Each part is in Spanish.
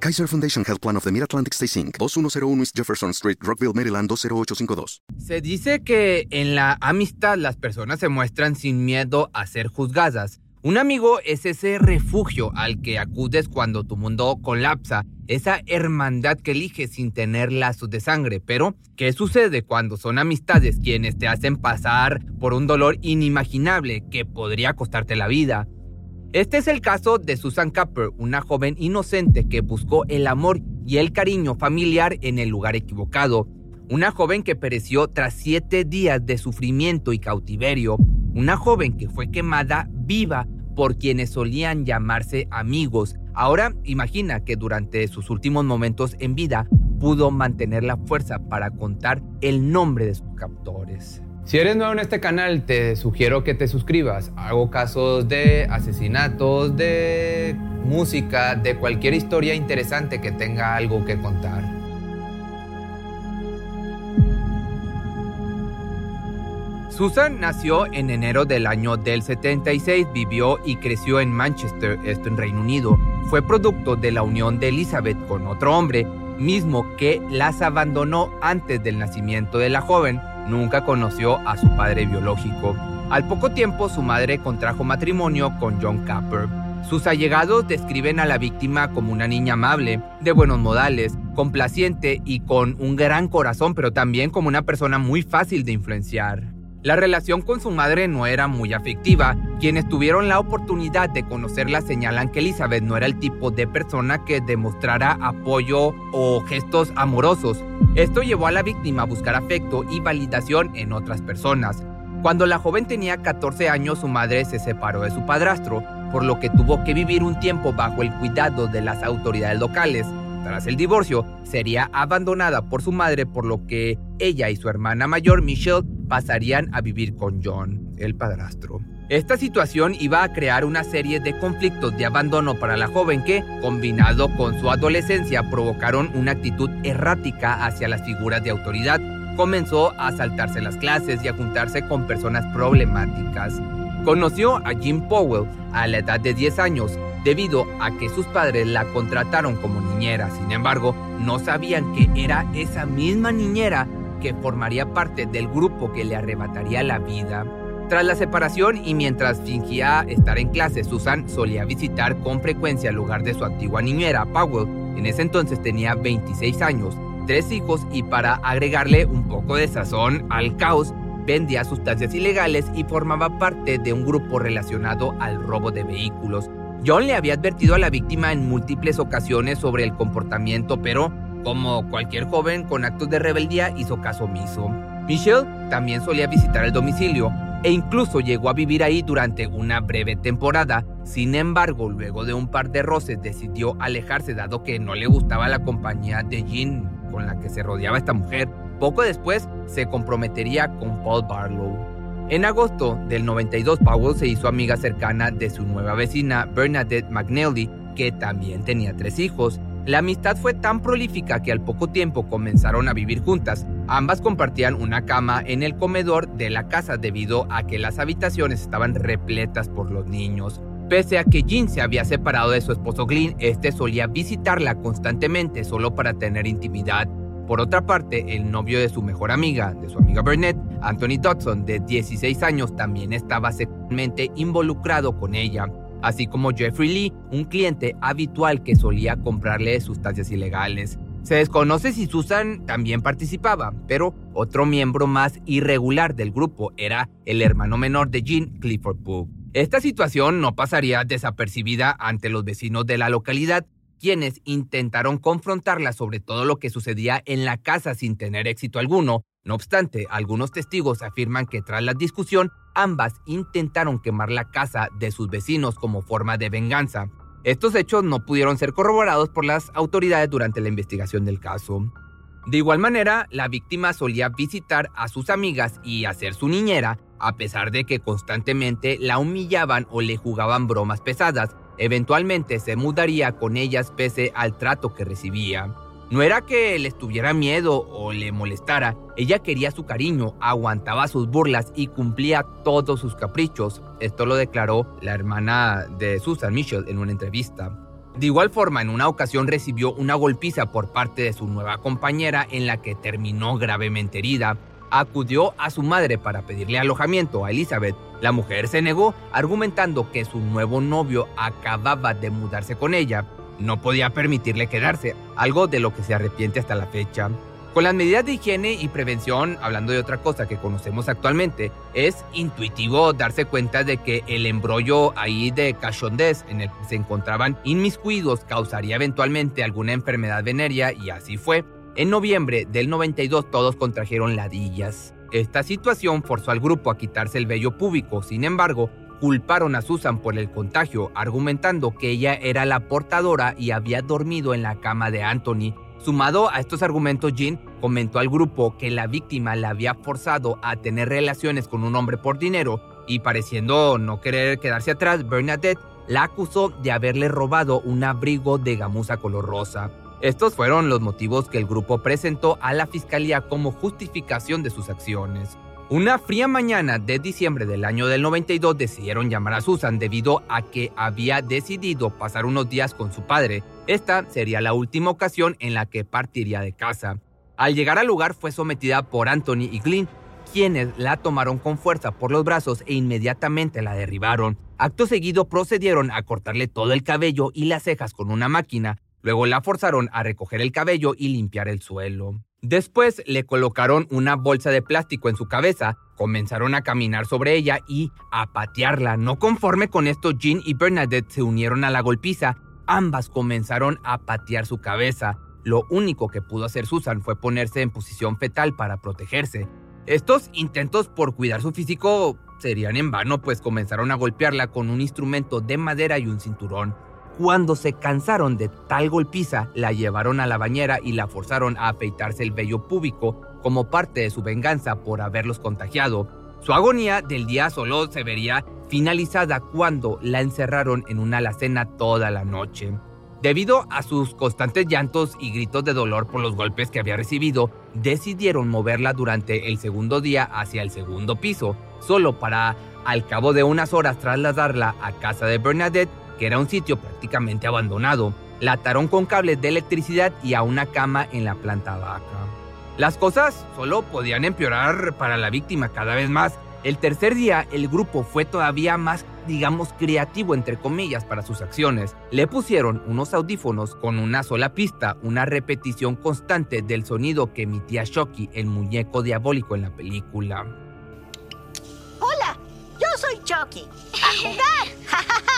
Kaiser Foundation Health Plan of the Mid-Atlantic Stay Inc., 2101 East Jefferson Street, Rockville, Maryland, 20852. Se dice que en la amistad las personas se muestran sin miedo a ser juzgadas. Un amigo es ese refugio al que acudes cuando tu mundo colapsa, esa hermandad que eliges sin tener lazos de sangre. Pero, ¿qué sucede cuando son amistades quienes te hacen pasar por un dolor inimaginable que podría costarte la vida? Este es el caso de Susan Capper, una joven inocente que buscó el amor y el cariño familiar en el lugar equivocado. Una joven que pereció tras siete días de sufrimiento y cautiverio. Una joven que fue quemada viva por quienes solían llamarse amigos. Ahora imagina que durante sus últimos momentos en vida pudo mantener la fuerza para contar el nombre de sus captores. Si eres nuevo en este canal, te sugiero que te suscribas. Hago casos de asesinatos, de música, de cualquier historia interesante que tenga algo que contar. Susan nació en enero del año del 76, vivió y creció en Manchester, esto en Reino Unido. Fue producto de la unión de Elizabeth con otro hombre, mismo que las abandonó antes del nacimiento de la joven. Nunca conoció a su padre biológico. Al poco tiempo su madre contrajo matrimonio con John Capper. Sus allegados describen a la víctima como una niña amable, de buenos modales, complaciente y con un gran corazón, pero también como una persona muy fácil de influenciar. La relación con su madre no era muy afectiva. Quienes tuvieron la oportunidad de conocerla señalan que Elizabeth no era el tipo de persona que demostrara apoyo o gestos amorosos. Esto llevó a la víctima a buscar afecto y validación en otras personas. Cuando la joven tenía 14 años, su madre se separó de su padrastro, por lo que tuvo que vivir un tiempo bajo el cuidado de las autoridades locales. Tras el divorcio, sería abandonada por su madre, por lo que ella y su hermana mayor, Michelle, pasarían a vivir con John, el padrastro. Esta situación iba a crear una serie de conflictos de abandono para la joven que, combinado con su adolescencia, provocaron una actitud errática hacia las figuras de autoridad. Comenzó a saltarse las clases y a juntarse con personas problemáticas. Conoció a Jim Powell a la edad de 10 años debido a que sus padres la contrataron como niñera. Sin embargo, no sabían que era esa misma niñera que formaría parte del grupo que le arrebataría la vida. Tras la separación y mientras fingía estar en clase, Susan solía visitar con frecuencia el lugar de su antigua niñera, Powell. En ese entonces tenía 26 años, tres hijos y para agregarle un poco de sazón al caos, vendía sustancias ilegales y formaba parte de un grupo relacionado al robo de vehículos. John le había advertido a la víctima en múltiples ocasiones sobre el comportamiento, pero como cualquier joven con actos de rebeldía hizo caso omiso. Michelle también solía visitar el domicilio e incluso llegó a vivir ahí durante una breve temporada. Sin embargo, luego de un par de roces decidió alejarse dado que no le gustaba la compañía de Jean con la que se rodeaba esta mujer. Poco después se comprometería con Paul Barlow. En agosto del 92, Powell se hizo amiga cercana de su nueva vecina Bernadette McNally, que también tenía tres hijos. La amistad fue tan prolífica que al poco tiempo comenzaron a vivir juntas. Ambas compartían una cama en el comedor de la casa debido a que las habitaciones estaban repletas por los niños. Pese a que Jean se había separado de su esposo Glynn, este solía visitarla constantemente solo para tener intimidad. Por otra parte, el novio de su mejor amiga, de su amiga Burnett, Anthony Dodson, de 16 años, también estaba sexualmente involucrado con ella así como Jeffrey Lee, un cliente habitual que solía comprarle sustancias ilegales. Se desconoce si Susan también participaba, pero otro miembro más irregular del grupo era el hermano menor de Jean, Clifford Pook. Esta situación no pasaría desapercibida ante los vecinos de la localidad, quienes intentaron confrontarla sobre todo lo que sucedía en la casa sin tener éxito alguno. No obstante, algunos testigos afirman que tras la discusión, ambas intentaron quemar la casa de sus vecinos como forma de venganza. Estos hechos no pudieron ser corroborados por las autoridades durante la investigación del caso. De igual manera, la víctima solía visitar a sus amigas y hacer su niñera, a pesar de que constantemente la humillaban o le jugaban bromas pesadas. Eventualmente se mudaría con ellas pese al trato que recibía. No era que le estuviera miedo o le molestara, ella quería su cariño, aguantaba sus burlas y cumplía todos sus caprichos. Esto lo declaró la hermana de Susan Mitchell en una entrevista. De igual forma, en una ocasión recibió una golpiza por parte de su nueva compañera en la que terminó gravemente herida. Acudió a su madre para pedirle alojamiento a Elizabeth. La mujer se negó, argumentando que su nuevo novio acababa de mudarse con ella. No podía permitirle quedarse, algo de lo que se arrepiente hasta la fecha. Con las medidas de higiene y prevención, hablando de otra cosa que conocemos actualmente, es intuitivo darse cuenta de que el embrollo ahí de cachondez en el que se encontraban inmiscuidos causaría eventualmente alguna enfermedad venérea y así fue. En noviembre del 92 todos contrajeron ladillas. Esta situación forzó al grupo a quitarse el vello púbico, sin embargo, culparon a Susan por el contagio, argumentando que ella era la portadora y había dormido en la cama de Anthony Sumado a estos argumentos, Jean comentó al grupo que la víctima la había forzado a tener relaciones con un hombre por dinero y pareciendo no querer quedarse atrás, Bernadette la acusó de haberle robado un abrigo de gamuza color rosa. Estos fueron los motivos que el grupo presentó a la fiscalía como justificación de sus acciones. Una fría mañana de diciembre del año del 92 decidieron llamar a Susan debido a que había decidido pasar unos días con su padre. Esta sería la última ocasión en la que partiría de casa. Al llegar al lugar fue sometida por Anthony y Glynn, quienes la tomaron con fuerza por los brazos e inmediatamente la derribaron. Acto seguido procedieron a cortarle todo el cabello y las cejas con una máquina, luego la forzaron a recoger el cabello y limpiar el suelo. Después le colocaron una bolsa de plástico en su cabeza, comenzaron a caminar sobre ella y a patearla. No conforme con esto, Jean y Bernadette se unieron a la golpiza. Ambas comenzaron a patear su cabeza. Lo único que pudo hacer Susan fue ponerse en posición fetal para protegerse. Estos intentos por cuidar su físico serían en vano, pues comenzaron a golpearla con un instrumento de madera y un cinturón. Cuando se cansaron de tal golpiza, la llevaron a la bañera y la forzaron a afeitarse el vello púbico como parte de su venganza por haberlos contagiado. Su agonía del día solo se vería finalizada cuando la encerraron en una alacena toda la noche. Debido a sus constantes llantos y gritos de dolor por los golpes que había recibido, decidieron moverla durante el segundo día hacia el segundo piso, solo para, al cabo de unas horas, trasladarla a casa de Bernadette que era un sitio prácticamente abandonado. La ataron con cables de electricidad y a una cama en la planta baja. Las cosas solo podían empeorar para la víctima cada vez más. El tercer día el grupo fue todavía más, digamos, creativo entre comillas para sus acciones. Le pusieron unos audífonos con una sola pista, una repetición constante del sonido que emitía Shocky, el muñeco diabólico en la película. Hola, yo soy Chucky. ¡A jugar!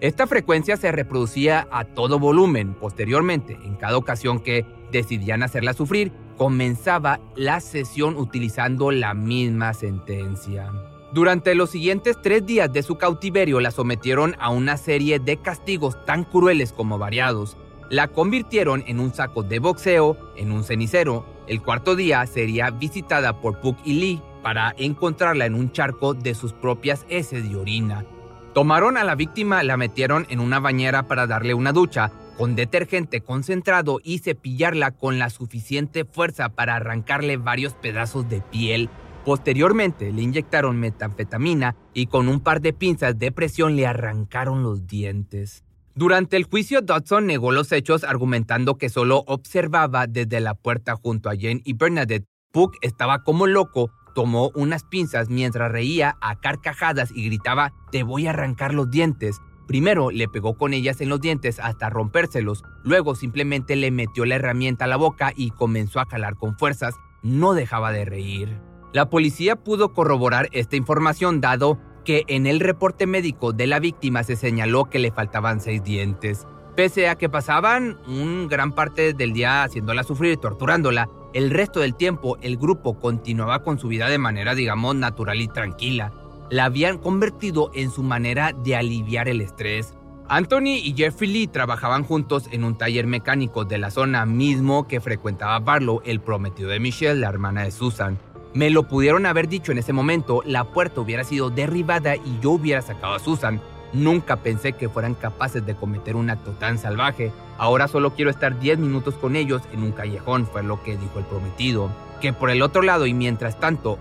Esta frecuencia se reproducía a todo volumen. Posteriormente, en cada ocasión que decidían hacerla sufrir, comenzaba la sesión utilizando la misma sentencia. Durante los siguientes tres días de su cautiverio la sometieron a una serie de castigos tan crueles como variados. La convirtieron en un saco de boxeo, en un cenicero. El cuarto día sería visitada por Puck y Lee para encontrarla en un charco de sus propias heces y orina. Tomaron a la víctima, la metieron en una bañera para darle una ducha con detergente concentrado y cepillarla con la suficiente fuerza para arrancarle varios pedazos de piel. Posteriormente le inyectaron metanfetamina y con un par de pinzas de presión le arrancaron los dientes. Durante el juicio, Dodson negó los hechos argumentando que solo observaba desde la puerta junto a Jane y Bernadette. Puck estaba como loco tomó unas pinzas mientras reía a carcajadas y gritaba, te voy a arrancar los dientes. Primero le pegó con ellas en los dientes hasta rompérselos, luego simplemente le metió la herramienta a la boca y comenzó a calar con fuerzas, no dejaba de reír. La policía pudo corroborar esta información dado que en el reporte médico de la víctima se señaló que le faltaban seis dientes. Pese a que pasaban un gran parte del día haciéndola sufrir y torturándola, el resto del tiempo el grupo continuaba con su vida de manera, digamos, natural y tranquila. La habían convertido en su manera de aliviar el estrés. Anthony y Jeffrey Lee trabajaban juntos en un taller mecánico de la zona mismo que frecuentaba Barlow, el prometido de Michelle, la hermana de Susan. Me lo pudieron haber dicho en ese momento, la puerta hubiera sido derribada y yo hubiera sacado a Susan. Nunca pensé que fueran capaces de cometer un acto tan salvaje. Ahora solo quiero estar 10 minutos con ellos en un callejón, fue lo que dijo el prometido. Que por el otro lado y mientras tanto...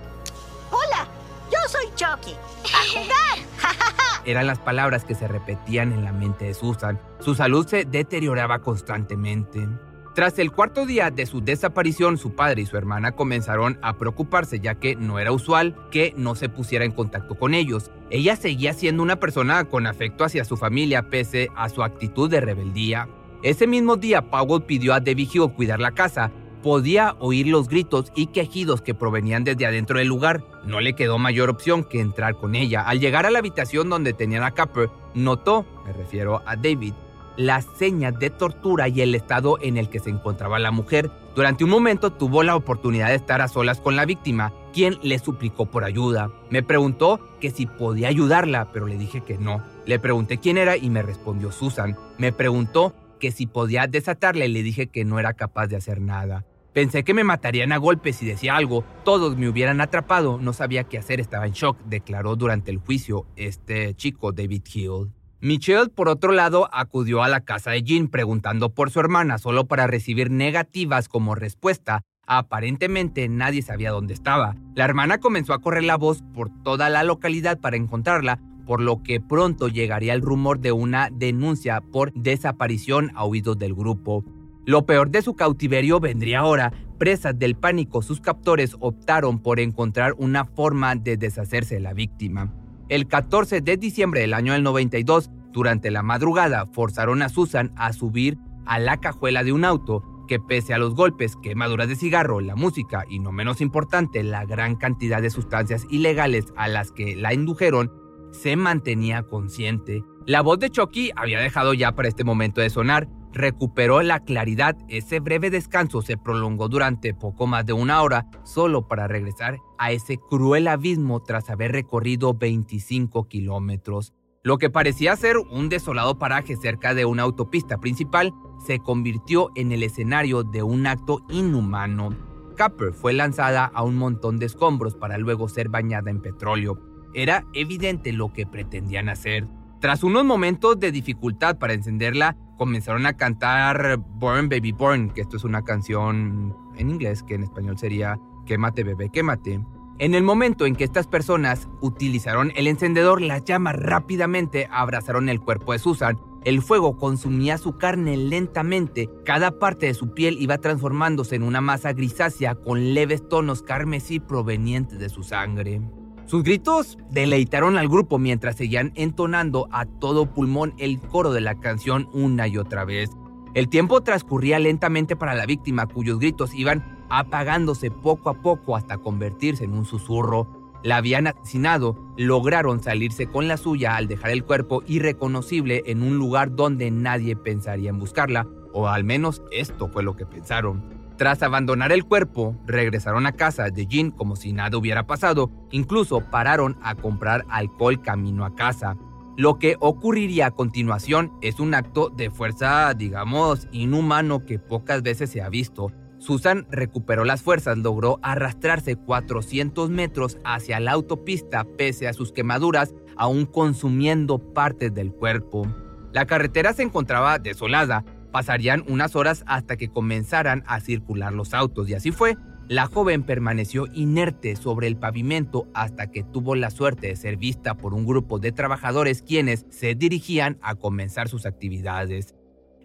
Hola, yo soy Chucky. ¡A jugar! eran las palabras que se repetían en la mente de Susan. Su salud se deterioraba constantemente. Tras el cuarto día de su desaparición, su padre y su hermana comenzaron a preocuparse ya que no era usual que no se pusiera en contacto con ellos. Ella seguía siendo una persona con afecto hacia su familia pese a su actitud de rebeldía. Ese mismo día, Powell pidió a Debbie Hill cuidar la casa, Podía oír los gritos y quejidos que provenían desde adentro del lugar. No le quedó mayor opción que entrar con ella. Al llegar a la habitación donde tenían a Capper, notó, me refiero a David, las señas de tortura y el estado en el que se encontraba la mujer. Durante un momento tuvo la oportunidad de estar a solas con la víctima, quien le suplicó por ayuda. Me preguntó que si podía ayudarla, pero le dije que no. Le pregunté quién era y me respondió Susan. Me preguntó que si podía desatarle le dije que no era capaz de hacer nada. Pensé que me matarían a golpes si decía algo, todos me hubieran atrapado, no sabía qué hacer, estaba en shock, declaró durante el juicio este chico David Hill. Michelle, por otro lado, acudió a la casa de Jean preguntando por su hermana solo para recibir negativas como respuesta. Aparentemente nadie sabía dónde estaba. La hermana comenzó a correr la voz por toda la localidad para encontrarla, por lo que pronto llegaría el rumor de una denuncia por desaparición a oídos del grupo. Lo peor de su cautiverio vendría ahora. Presas del pánico, sus captores optaron por encontrar una forma de deshacerse de la víctima. El 14 de diciembre del año 92, durante la madrugada, forzaron a Susan a subir a la cajuela de un auto que pese a los golpes, quemaduras de cigarro, la música y no menos importante, la gran cantidad de sustancias ilegales a las que la indujeron, se mantenía consciente. La voz de Chucky había dejado ya para este momento de sonar. Recuperó la claridad. Ese breve descanso se prolongó durante poco más de una hora, solo para regresar a ese cruel abismo tras haber recorrido 25 kilómetros. Lo que parecía ser un desolado paraje cerca de una autopista principal se convirtió en el escenario de un acto inhumano. Capper fue lanzada a un montón de escombros para luego ser bañada en petróleo. Era evidente lo que pretendían hacer. Tras unos momentos de dificultad para encenderla, comenzaron a cantar Born Baby Born, que esto es una canción en inglés que en español sería Quémate bebé, quémate. En el momento en que estas personas utilizaron el encendedor, las llamas rápidamente abrazaron el cuerpo de Susan. El fuego consumía su carne lentamente, cada parte de su piel iba transformándose en una masa grisácea con leves tonos carmesí provenientes de su sangre. Sus gritos deleitaron al grupo mientras seguían entonando a todo pulmón el coro de la canción una y otra vez. El tiempo transcurría lentamente para la víctima, cuyos gritos iban apagándose poco a poco hasta convertirse en un susurro. La habían asesinado, lograron salirse con la suya al dejar el cuerpo irreconocible en un lugar donde nadie pensaría en buscarla, o al menos esto fue lo que pensaron. Tras abandonar el cuerpo, regresaron a casa de Jean como si nada hubiera pasado, incluso pararon a comprar alcohol camino a casa. Lo que ocurriría a continuación es un acto de fuerza, digamos, inhumano que pocas veces se ha visto. Susan recuperó las fuerzas, logró arrastrarse 400 metros hacia la autopista pese a sus quemaduras, aún consumiendo partes del cuerpo. La carretera se encontraba desolada, Pasarían unas horas hasta que comenzaran a circular los autos y así fue. La joven permaneció inerte sobre el pavimento hasta que tuvo la suerte de ser vista por un grupo de trabajadores quienes se dirigían a comenzar sus actividades.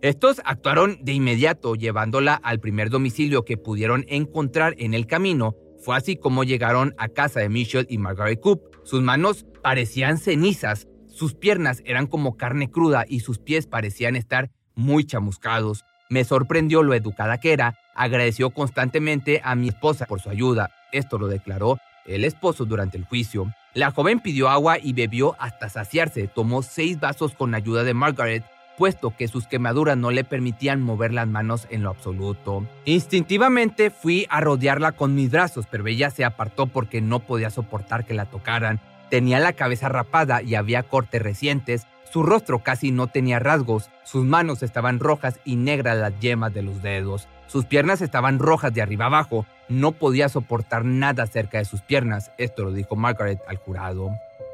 Estos actuaron de inmediato llevándola al primer domicilio que pudieron encontrar en el camino. Fue así como llegaron a casa de Michelle y Margaret Coop. Sus manos parecían cenizas, sus piernas eran como carne cruda y sus pies parecían estar muy chamuscados. Me sorprendió lo educada que era, agradeció constantemente a mi esposa por su ayuda. Esto lo declaró el esposo durante el juicio. La joven pidió agua y bebió hasta saciarse. Tomó seis vasos con ayuda de Margaret, puesto que sus quemaduras no le permitían mover las manos en lo absoluto. Instintivamente fui a rodearla con mis brazos, pero ella se apartó porque no podía soportar que la tocaran. Tenía la cabeza rapada y había cortes recientes, su rostro casi no tenía rasgos, sus manos estaban rojas y negras las yemas de los dedos, sus piernas estaban rojas de arriba abajo, no podía soportar nada cerca de sus piernas, esto lo dijo Margaret al jurado.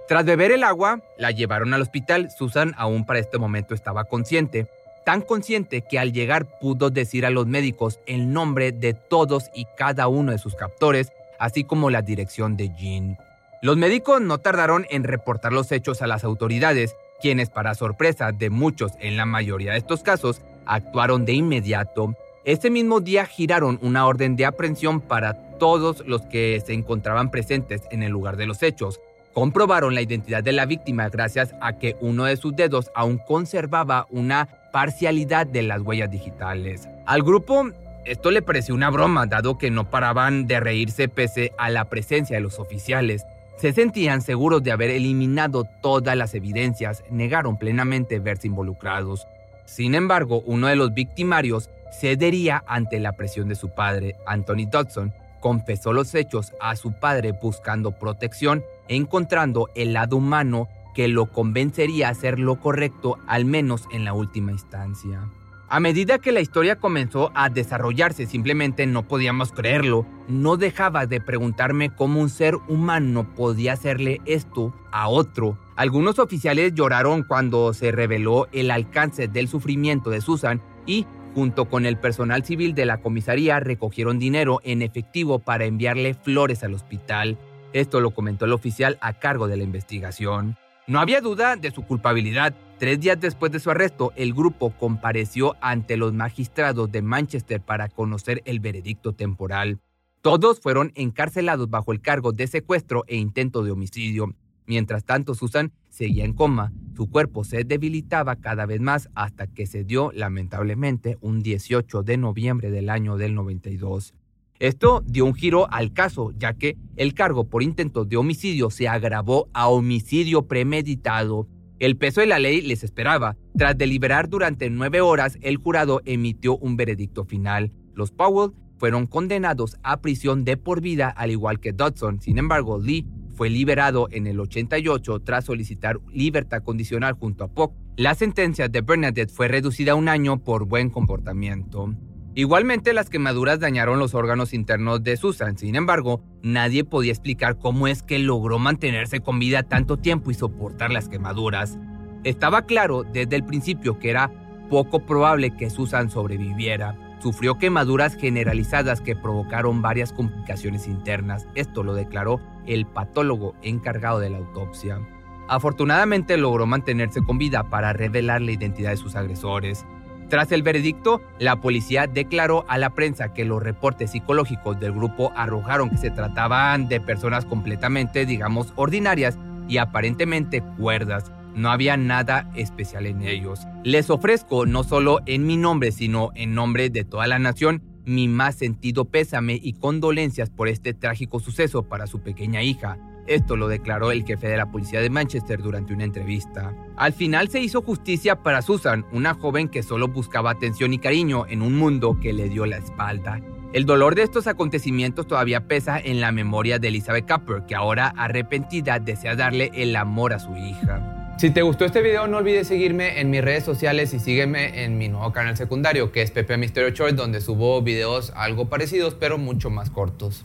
Tras beber el agua, la llevaron al hospital, Susan aún para este momento estaba consciente, tan consciente que al llegar pudo decir a los médicos el nombre de todos y cada uno de sus captores, así como la dirección de Jean. Los médicos no tardaron en reportar los hechos a las autoridades, quienes para sorpresa de muchos en la mayoría de estos casos actuaron de inmediato. Ese mismo día giraron una orden de aprehensión para todos los que se encontraban presentes en el lugar de los hechos. Comprobaron la identidad de la víctima gracias a que uno de sus dedos aún conservaba una parcialidad de las huellas digitales. Al grupo esto le pareció una broma, dado que no paraban de reírse pese a la presencia de los oficiales. Se sentían seguros de haber eliminado todas las evidencias, negaron plenamente verse involucrados. Sin embargo, uno de los victimarios cedería ante la presión de su padre, Anthony Dodson, confesó los hechos a su padre buscando protección, encontrando el lado humano que lo convencería a hacer lo correcto, al menos en la última instancia. A medida que la historia comenzó a desarrollarse, simplemente no podíamos creerlo. No dejaba de preguntarme cómo un ser humano podía hacerle esto a otro. Algunos oficiales lloraron cuando se reveló el alcance del sufrimiento de Susan y, junto con el personal civil de la comisaría, recogieron dinero en efectivo para enviarle flores al hospital. Esto lo comentó el oficial a cargo de la investigación. No había duda de su culpabilidad. Tres días después de su arresto, el grupo compareció ante los magistrados de Manchester para conocer el veredicto temporal. Todos fueron encarcelados bajo el cargo de secuestro e intento de homicidio. Mientras tanto, Susan seguía en coma. Su cuerpo se debilitaba cada vez más hasta que se dio, lamentablemente, un 18 de noviembre del año del 92. Esto dio un giro al caso, ya que el cargo por intento de homicidio se agravó a homicidio premeditado. El peso de la ley les esperaba. Tras deliberar durante nueve horas, el jurado emitió un veredicto final. Los Powell fueron condenados a prisión de por vida, al igual que Dodson. Sin embargo, Lee fue liberado en el 88 tras solicitar libertad condicional junto a Pock. La sentencia de Bernadette fue reducida a un año por buen comportamiento. Igualmente las quemaduras dañaron los órganos internos de Susan, sin embargo, nadie podía explicar cómo es que logró mantenerse con vida tanto tiempo y soportar las quemaduras. Estaba claro desde el principio que era poco probable que Susan sobreviviera. Sufrió quemaduras generalizadas que provocaron varias complicaciones internas, esto lo declaró el patólogo encargado de la autopsia. Afortunadamente logró mantenerse con vida para revelar la identidad de sus agresores. Tras el veredicto, la policía declaró a la prensa que los reportes psicológicos del grupo arrojaron que se trataban de personas completamente, digamos, ordinarias y aparentemente cuerdas. No había nada especial en ellos. Les ofrezco, no solo en mi nombre, sino en nombre de toda la nación, mi más sentido pésame y condolencias por este trágico suceso para su pequeña hija. Esto lo declaró el jefe de la policía de Manchester durante una entrevista. Al final se hizo justicia para Susan, una joven que solo buscaba atención y cariño en un mundo que le dio la espalda. El dolor de estos acontecimientos todavía pesa en la memoria de Elizabeth Cooper, que ahora arrepentida desea darle el amor a su hija. Si te gustó este video no olvides seguirme en mis redes sociales y sígueme en mi nuevo canal secundario que es Pepe Misterio Short donde subo videos algo parecidos pero mucho más cortos.